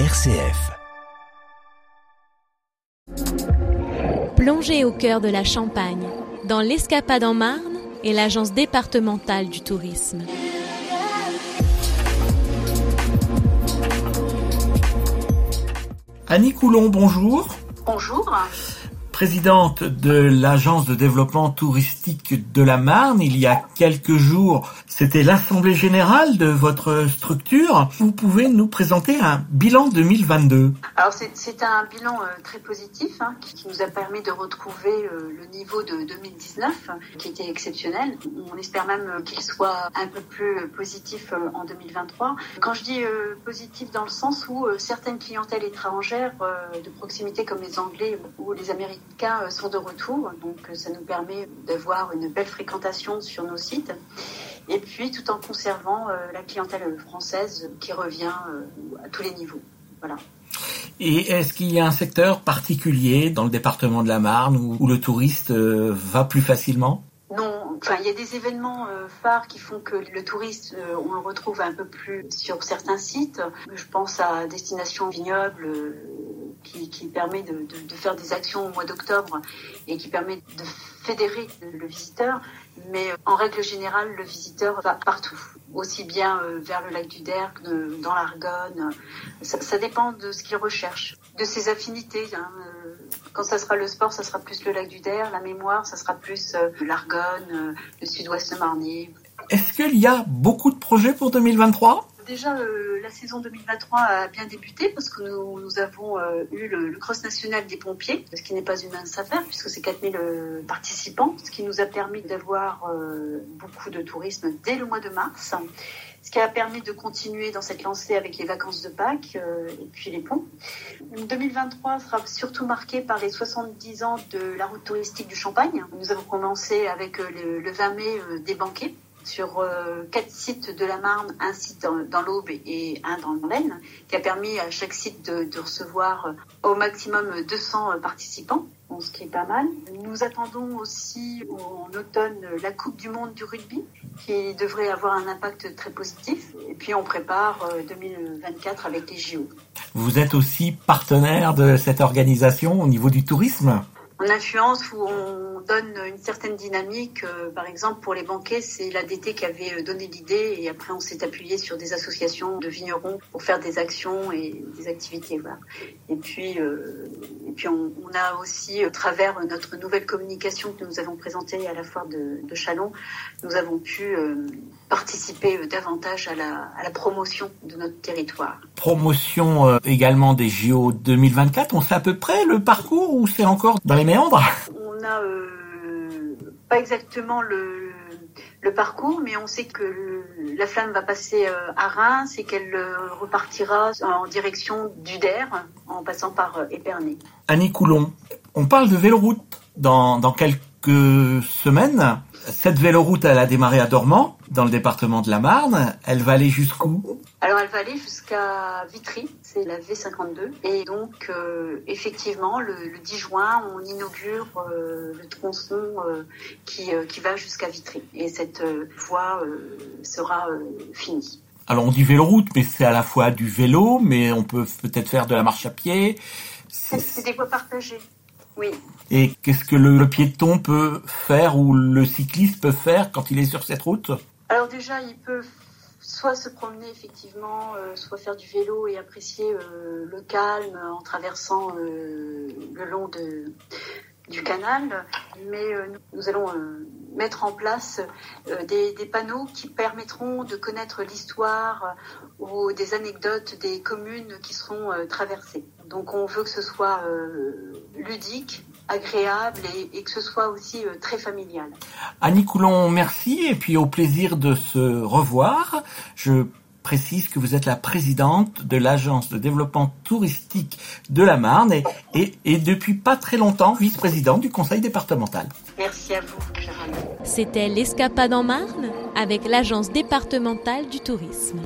RCF. Plongez au cœur de la Champagne, dans l'Escapade en Marne et l'Agence départementale du tourisme. Annie Coulon, bonjour. Bonjour. Présidente de l'Agence de développement touristique de la Marne, il y a quelques jours, c'était l'Assemblée générale de votre structure. Vous pouvez nous présenter un bilan 2022 Alors c'est un bilan euh, très positif hein, qui, nous a permis de retrouver euh, le niveau de 2019 qui était exceptionnel. On espère même euh, qu'il soit un peu plus positif en 2023. Quand je dis positif dans le sens où certaines clientèles étrangères de proximité comme les Anglais ou les Américains cas sont de retour, donc ça nous permet d'avoir une belle fréquentation sur nos sites. Et puis tout en conservant euh, la clientèle française qui revient euh, à tous les niveaux. Voilà. Et est-ce qu'il y a un secteur particulier dans le département de la Marne où, où le touriste euh, va plus facilement? Non, enfin il y a des événements euh, phares qui font que le touriste, euh, on le retrouve un peu plus sur certains sites. Je pense à Destination Vignoble euh, qui, permet de, faire des actions au mois d'octobre et qui permet de fédérer le visiteur. Mais en règle générale, le visiteur va partout, aussi bien vers le lac du Derc, dans l'Argonne. Ça, dépend de ce qu'il recherche, de ses affinités. Hein. Quand ça sera le sport, ça sera plus le lac du Der. La mémoire, ça sera plus euh, l'Argonne, euh, le sud-ouest marnier. Est-ce qu'il y a beaucoup de projets pour 2023 Déjà, euh, la saison 2023 a bien débuté parce que nous, avons euh, eu le, cross national des pompiers, ce qui n'est pas une mince affaire puisque c'est 4000 euh, participants, ce qui nous a permis d'avoir beaucoup de tourisme dès le mois de mars ce qui a permis de continuer dans cette lancée avec les vacances de Pâques et puis les ponts. 2023 sera surtout marqué par les 70 ans de la route touristique du Champagne. Nous avons commencé avec le, le 20 mai des banquets sur euh, quatre sites de la Marne, un site dans, l'Aube et un dans l'Aisne, qui a permis à chaque site de, recevoir au maximum 200 participants ce qui est pas mal. Nous attendons aussi en automne la Coupe du Monde du rugby, qui devrait avoir un impact très positif. Et puis on prépare 2024 avec les JO. Vous êtes aussi partenaire de cette organisation au niveau du tourisme? En influence où on donne une certaine dynamique. Euh, par exemple, pour les banquets, c'est l'ADT qui avait donné l'idée et après on s'est appuyé sur des associations de vignerons pour faire des actions et des activités. Et puis, euh, et puis on, a aussi, à travers notre nouvelle communication que nous avons présentée à la foire de, Chalon, nous avons pu euh, participer davantage à la, promotion de notre territoire. Promotion euh, également des JO 2024. On sait à peu près le parcours ou c'est encore dans méandres On n'a euh, pas exactement le, le, parcours, mais on sait que le, la flamme va passer euh, à Reims et qu'elle euh, repartira en direction du Der en passant par Épernay. Annie Coulon, on parle de véloroute dans, dans quelques semaines. Cette véloroute, elle a démarré à Dormant, dans le département de la Marne. Elle va aller jusqu'où? Alors, elle va aller jusqu'à Vitry, c'est la V52. Et donc, euh, effectivement, le, le, 10 juin, on inaugure euh, le tronçon euh, qui, qui va jusqu'à Vitry. Et cette voie sera finie. Alors, on dit véloroute, mais c'est à la fois du vélo, mais on peut peut-être faire de la marche à pied. C'est des voies partagées. Oui. Et qu'est-ce que le, le, piéton peut faire ou le cycliste peut faire quand il est sur cette route? Alors déjà, il peut soit se promener effectivement, euh, soit faire du vélo et apprécier euh, le calme en traversant euh, le long de, du canal. Mais nous allons mettre en place des, des, panneaux qui permettront de connaître l'histoire ou des anecdotes des communes qui seront traversées. Donc on veut que ce soit ludique, agréable et, et, que ce soit aussi euh, très familial. Annie Coulon, merci et puis au plaisir de se revoir. Je précise que vous êtes la présidente de l'agence de développement touristique de la Marne et, et, et depuis pas très longtemps vice-présidente du conseil départemental. Merci à vous, Gérald. C'était l'Escapade en Marne avec l'agence départementale du tourisme.